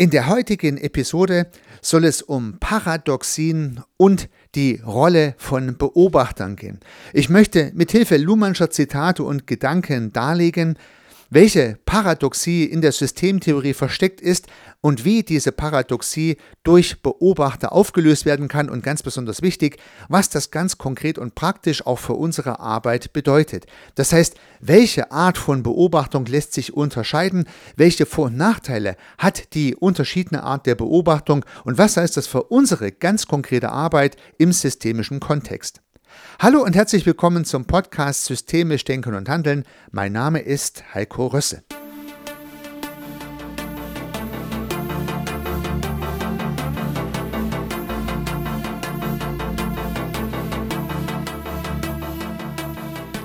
In der heutigen Episode soll es um Paradoxien und die Rolle von Beobachtern gehen. Ich möchte mithilfe Luhmannscher Zitate und Gedanken darlegen, welche Paradoxie in der Systemtheorie versteckt ist und wie diese Paradoxie durch Beobachter aufgelöst werden kann und ganz besonders wichtig, was das ganz konkret und praktisch auch für unsere Arbeit bedeutet. Das heißt, welche Art von Beobachtung lässt sich unterscheiden, welche Vor- und Nachteile hat die unterschiedliche Art der Beobachtung und was heißt das für unsere ganz konkrete Arbeit im systemischen Kontext. Hallo und herzlich willkommen zum Podcast Systemisch Denken und Handeln. Mein Name ist Heiko Rösse.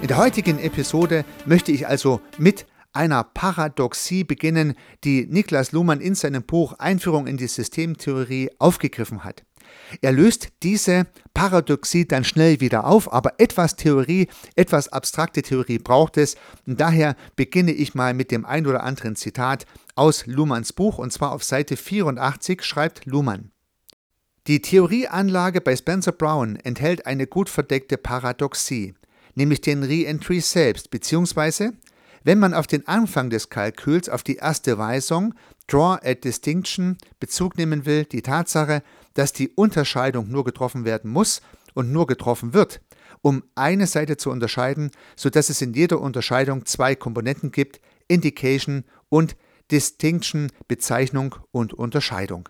In der heutigen Episode möchte ich also mit einer Paradoxie beginnen, die Niklas Luhmann in seinem Buch Einführung in die Systemtheorie aufgegriffen hat. Er löst diese Paradoxie dann schnell wieder auf, aber etwas Theorie, etwas abstrakte Theorie braucht es. Und daher beginne ich mal mit dem ein oder anderen Zitat aus Luhmanns Buch, und zwar auf Seite 84 schreibt Luhmann. Die Theorieanlage bei Spencer Brown enthält eine gut verdeckte Paradoxie, nämlich den Re-Entry selbst, beziehungsweise wenn man auf den Anfang des Kalküls, auf die erste Weisung, Draw a Distinction, Bezug nehmen will, die Tatsache, dass die Unterscheidung nur getroffen werden muss und nur getroffen wird, um eine Seite zu unterscheiden, sodass es in jeder Unterscheidung zwei Komponenten gibt, Indication und Distinction, Bezeichnung und Unterscheidung.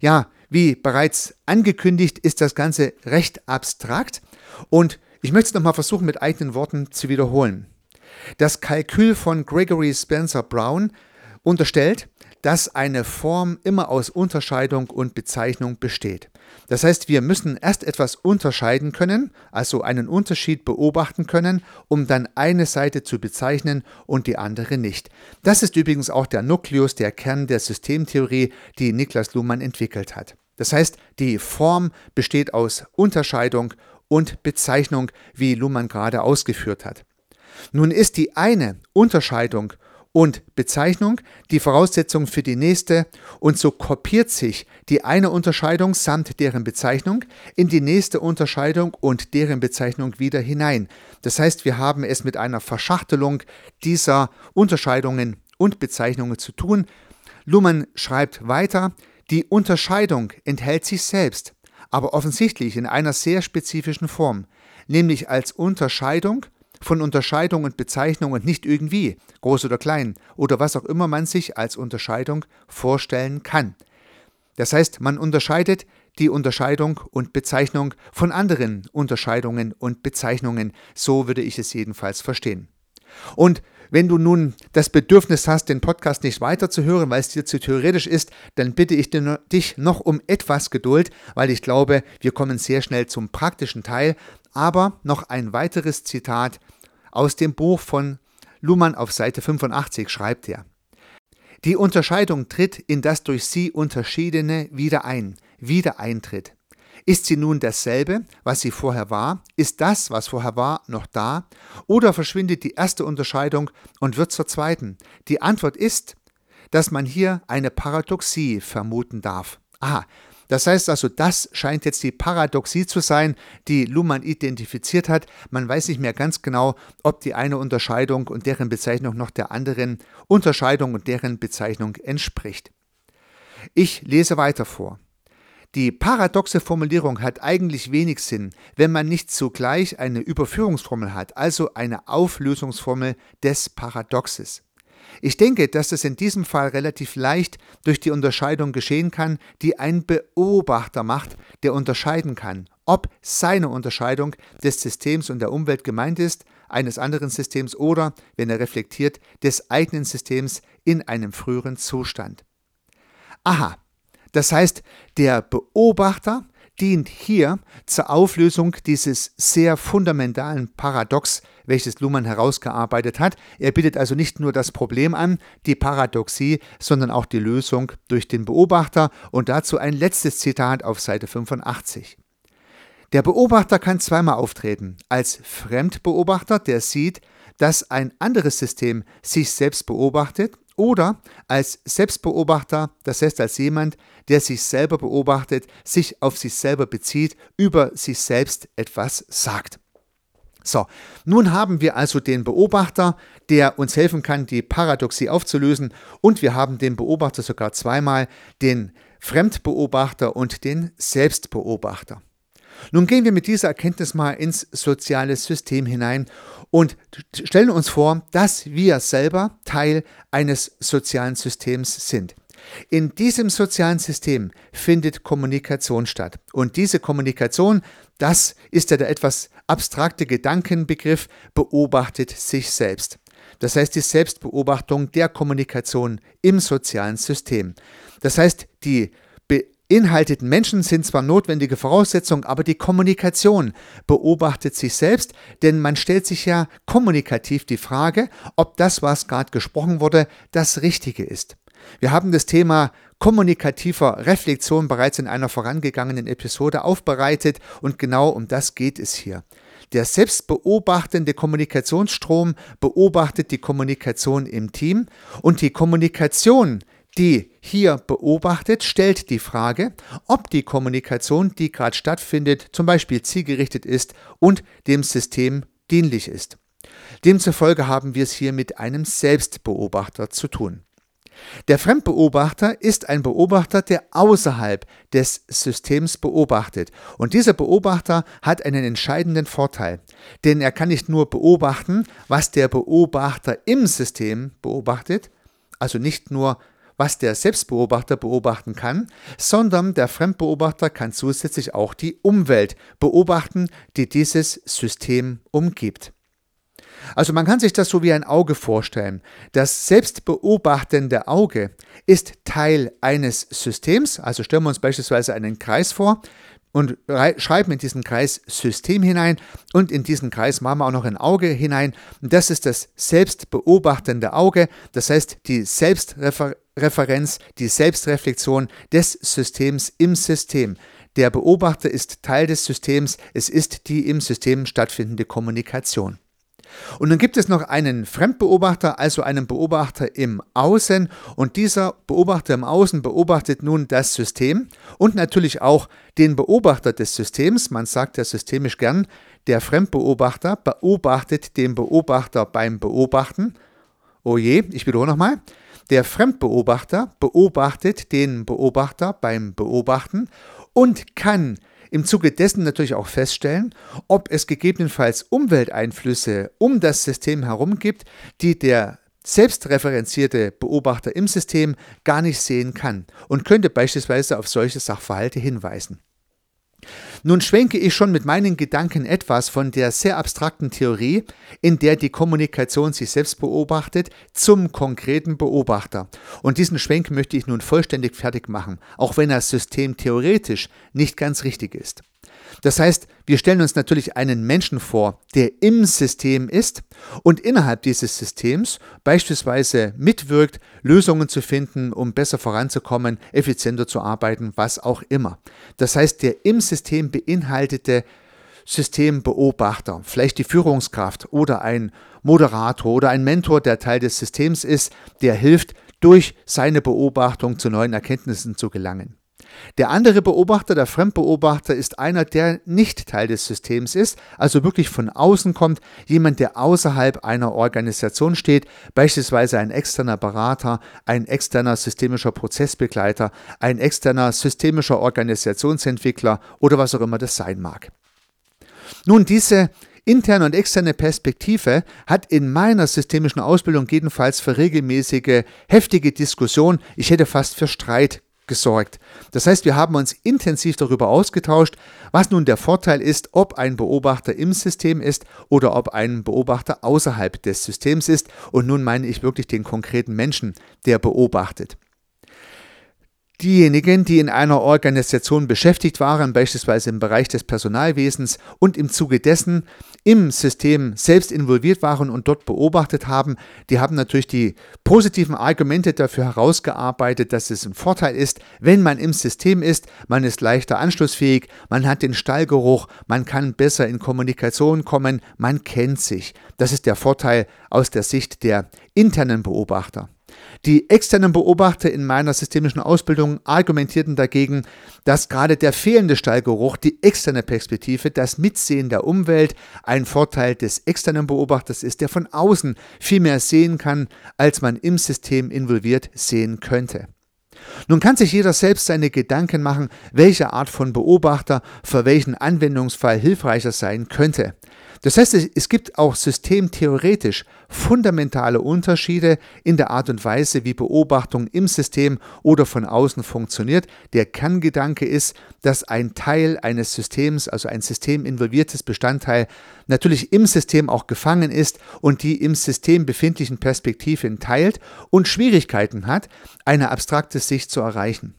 Ja, wie bereits angekündigt, ist das Ganze recht abstrakt und ich möchte es nochmal versuchen, mit eigenen Worten zu wiederholen. Das Kalkül von Gregory Spencer Brown unterstellt, dass eine Form immer aus Unterscheidung und Bezeichnung besteht. Das heißt, wir müssen erst etwas unterscheiden können, also einen Unterschied beobachten können, um dann eine Seite zu bezeichnen und die andere nicht. Das ist übrigens auch der Nukleus, der Kern der Systemtheorie, die Niklas Luhmann entwickelt hat. Das heißt, die Form besteht aus Unterscheidung und Bezeichnung, wie Luhmann gerade ausgeführt hat. Nun ist die eine Unterscheidung und Bezeichnung die Voraussetzung für die nächste und so kopiert sich die eine Unterscheidung samt deren Bezeichnung in die nächste Unterscheidung und deren Bezeichnung wieder hinein. Das heißt, wir haben es mit einer Verschachtelung dieser Unterscheidungen und Bezeichnungen zu tun. Luhmann schreibt weiter, die Unterscheidung enthält sich selbst, aber offensichtlich in einer sehr spezifischen Form, nämlich als Unterscheidung von Unterscheidung und Bezeichnung und nicht irgendwie, groß oder klein, oder was auch immer man sich als Unterscheidung vorstellen kann. Das heißt, man unterscheidet die Unterscheidung und Bezeichnung von anderen Unterscheidungen und Bezeichnungen, so würde ich es jedenfalls verstehen. Und wenn du nun das Bedürfnis hast, den Podcast nicht weiterzuhören, weil es dir zu theoretisch ist, dann bitte ich dich noch um etwas Geduld, weil ich glaube, wir kommen sehr schnell zum praktischen Teil. Aber noch ein weiteres Zitat aus dem Buch von Luhmann auf Seite 85 schreibt er. Die Unterscheidung tritt in das durch sie Unterschiedene wieder ein, wieder eintritt. Ist sie nun dasselbe, was sie vorher war? Ist das, was vorher war, noch da? Oder verschwindet die erste Unterscheidung und wird zur zweiten? Die Antwort ist, dass man hier eine Paradoxie vermuten darf. Aha, das heißt also, das scheint jetzt die Paradoxie zu sein, die Luhmann identifiziert hat. Man weiß nicht mehr ganz genau, ob die eine Unterscheidung und deren Bezeichnung noch der anderen Unterscheidung und deren Bezeichnung entspricht. Ich lese weiter vor. Die paradoxe Formulierung hat eigentlich wenig Sinn, wenn man nicht zugleich eine Überführungsformel hat, also eine Auflösungsformel des Paradoxes. Ich denke, dass das in diesem Fall relativ leicht durch die Unterscheidung geschehen kann, die ein Beobachter macht, der unterscheiden kann, ob seine Unterscheidung des Systems und der Umwelt gemeint ist, eines anderen Systems oder, wenn er reflektiert, des eigenen Systems in einem früheren Zustand. Aha, das heißt, der Beobachter dient hier zur Auflösung dieses sehr fundamentalen Paradox, welches Luhmann herausgearbeitet hat. Er bietet also nicht nur das Problem an, die Paradoxie, sondern auch die Lösung durch den Beobachter und dazu ein letztes Zitat auf Seite 85. Der Beobachter kann zweimal auftreten. Als Fremdbeobachter, der sieht, dass ein anderes System sich selbst beobachtet oder als Selbstbeobachter, das heißt als jemand, der sich selber beobachtet, sich auf sich selber bezieht, über sich selbst etwas sagt. So, nun haben wir also den Beobachter, der uns helfen kann, die Paradoxie aufzulösen, und wir haben den Beobachter sogar zweimal, den Fremdbeobachter und den Selbstbeobachter. Nun gehen wir mit dieser Erkenntnis mal ins soziale System hinein und stellen uns vor, dass wir selber Teil eines sozialen Systems sind. In diesem sozialen System findet Kommunikation statt. Und diese Kommunikation, das ist ja der etwas abstrakte Gedankenbegriff, beobachtet sich selbst. Das heißt die Selbstbeobachtung der Kommunikation im sozialen System. Das heißt, die beinhalteten Menschen sind zwar notwendige Voraussetzungen, aber die Kommunikation beobachtet sich selbst, denn man stellt sich ja kommunikativ die Frage, ob das, was gerade gesprochen wurde, das Richtige ist. Wir haben das Thema kommunikativer Reflexion bereits in einer vorangegangenen Episode aufbereitet und genau um das geht es hier. Der selbstbeobachtende Kommunikationsstrom beobachtet die Kommunikation im Team und die Kommunikation die hier beobachtet, stellt die Frage, ob die Kommunikation, die gerade stattfindet, zum Beispiel zielgerichtet ist und dem System dienlich ist. Demzufolge haben wir es hier mit einem Selbstbeobachter zu tun. Der Fremdbeobachter ist ein Beobachter, der außerhalb des Systems beobachtet. Und dieser Beobachter hat einen entscheidenden Vorteil, denn er kann nicht nur beobachten, was der Beobachter im System beobachtet, also nicht nur was der Selbstbeobachter beobachten kann, sondern der Fremdbeobachter kann zusätzlich auch die Umwelt beobachten, die dieses System umgibt. Also man kann sich das so wie ein Auge vorstellen. Das selbstbeobachtende Auge ist Teil eines Systems, also stellen wir uns beispielsweise einen Kreis vor, und schreiben in diesen Kreis System hinein und in diesen Kreis machen wir auch noch ein Auge hinein. Das ist das selbstbeobachtende Auge, das heißt die Selbstreferenz, die Selbstreflexion des Systems im System. Der Beobachter ist Teil des Systems, es ist die im System stattfindende Kommunikation. Und dann gibt es noch einen Fremdbeobachter, also einen Beobachter im Außen. Und dieser Beobachter im Außen beobachtet nun das System und natürlich auch den Beobachter des Systems. Man sagt ja systemisch gern, der Fremdbeobachter beobachtet den Beobachter beim Beobachten. Oh je, ich wiederhole nochmal. Der Fremdbeobachter beobachtet den Beobachter beim Beobachten und kann im Zuge dessen natürlich auch feststellen, ob es gegebenenfalls Umwelteinflüsse um das System herum gibt, die der selbstreferenzierte Beobachter im System gar nicht sehen kann und könnte beispielsweise auf solche Sachverhalte hinweisen. Nun schwenke ich schon mit meinen Gedanken etwas von der sehr abstrakten Theorie, in der die Kommunikation sich selbst beobachtet, zum konkreten Beobachter. Und diesen Schwenk möchte ich nun vollständig fertig machen, auch wenn das System theoretisch nicht ganz richtig ist. Das heißt, wir stellen uns natürlich einen Menschen vor, der im System ist und innerhalb dieses Systems beispielsweise mitwirkt, Lösungen zu finden, um besser voranzukommen, effizienter zu arbeiten, was auch immer. Das heißt, der im System beinhaltete Systembeobachter, vielleicht die Führungskraft oder ein Moderator oder ein Mentor, der Teil des Systems ist, der hilft, durch seine Beobachtung zu neuen Erkenntnissen zu gelangen. Der andere Beobachter, der Fremdbeobachter, ist einer, der nicht Teil des Systems ist, also wirklich von außen kommt, jemand, der außerhalb einer Organisation steht, beispielsweise ein externer Berater, ein externer systemischer Prozessbegleiter, ein externer systemischer Organisationsentwickler oder was auch immer das sein mag. Nun, diese interne und externe Perspektive hat in meiner systemischen Ausbildung jedenfalls für regelmäßige, heftige Diskussion, ich hätte fast für Streit gesorgt. Das heißt, wir haben uns intensiv darüber ausgetauscht, was nun der Vorteil ist, ob ein Beobachter im System ist oder ob ein Beobachter außerhalb des Systems ist. Und nun meine ich wirklich den konkreten Menschen, der beobachtet. Diejenigen, die in einer Organisation beschäftigt waren, beispielsweise im Bereich des Personalwesens und im Zuge dessen im System selbst involviert waren und dort beobachtet haben, die haben natürlich die positiven Argumente dafür herausgearbeitet, dass es ein Vorteil ist, wenn man im System ist, man ist leichter anschlussfähig, man hat den Stallgeruch, man kann besser in Kommunikation kommen, man kennt sich. Das ist der Vorteil aus der Sicht der internen Beobachter. Die externen Beobachter in meiner systemischen Ausbildung argumentierten dagegen, dass gerade der fehlende Stallgeruch, die externe Perspektive, das Mitsehen der Umwelt ein Vorteil des externen Beobachters ist, der von außen viel mehr sehen kann, als man im System involviert sehen könnte. Nun kann sich jeder selbst seine Gedanken machen, welche Art von Beobachter für welchen Anwendungsfall hilfreicher sein könnte. Das heißt, es gibt auch systemtheoretisch fundamentale Unterschiede in der Art und Weise, wie Beobachtung im System oder von außen funktioniert. Der Kerngedanke ist, dass ein Teil eines Systems, also ein systeminvolviertes Bestandteil, natürlich im System auch gefangen ist und die im System befindlichen Perspektiven teilt und Schwierigkeiten hat, eine abstrakte Sicht zu erreichen.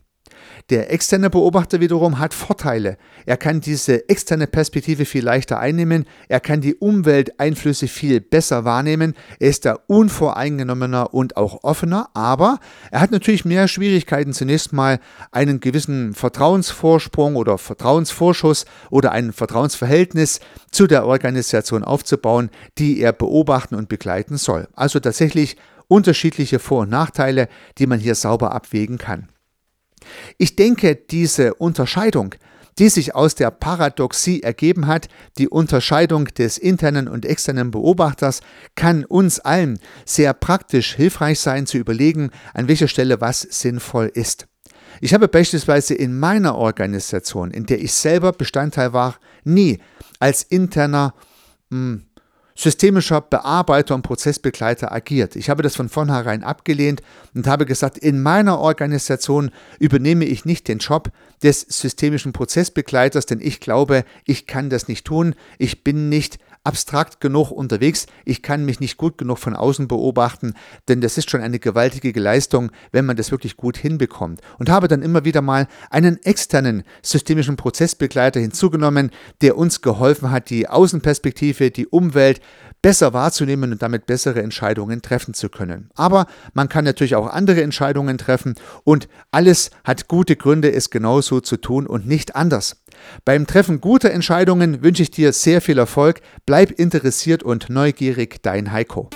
Der externe Beobachter wiederum hat Vorteile. Er kann diese externe Perspektive viel leichter einnehmen, er kann die Umwelteinflüsse viel besser wahrnehmen, er ist da unvoreingenommener und auch offener, aber er hat natürlich mehr Schwierigkeiten, zunächst mal einen gewissen Vertrauensvorsprung oder Vertrauensvorschuss oder ein Vertrauensverhältnis zu der Organisation aufzubauen, die er beobachten und begleiten soll. Also tatsächlich unterschiedliche Vor- und Nachteile, die man hier sauber abwägen kann. Ich denke, diese Unterscheidung, die sich aus der Paradoxie ergeben hat, die Unterscheidung des internen und externen Beobachters, kann uns allen sehr praktisch hilfreich sein zu überlegen, an welcher Stelle was sinnvoll ist. Ich habe beispielsweise in meiner Organisation, in der ich selber Bestandteil war, nie als interner mh, hm, systemischer Bearbeiter und Prozessbegleiter agiert. Ich habe das von vornherein abgelehnt und habe gesagt, in meiner Organisation übernehme ich nicht den Job des systemischen Prozessbegleiters, denn ich glaube, ich kann das nicht tun. Ich bin nicht abstrakt genug unterwegs. Ich kann mich nicht gut genug von außen beobachten, denn das ist schon eine gewaltige Leistung, wenn man das wirklich gut hinbekommt. Und habe dann immer wieder mal einen externen systemischen Prozessbegleiter hinzugenommen, der uns geholfen hat, die Außenperspektive, die Umwelt besser wahrzunehmen und damit bessere Entscheidungen treffen zu können. Aber man kann natürlich auch andere Entscheidungen treffen und alles hat gute Gründe, es genauso zu tun und nicht anders. Beim Treffen guter Entscheidungen wünsche ich dir sehr viel Erfolg, bleib interessiert und neugierig, dein Heiko.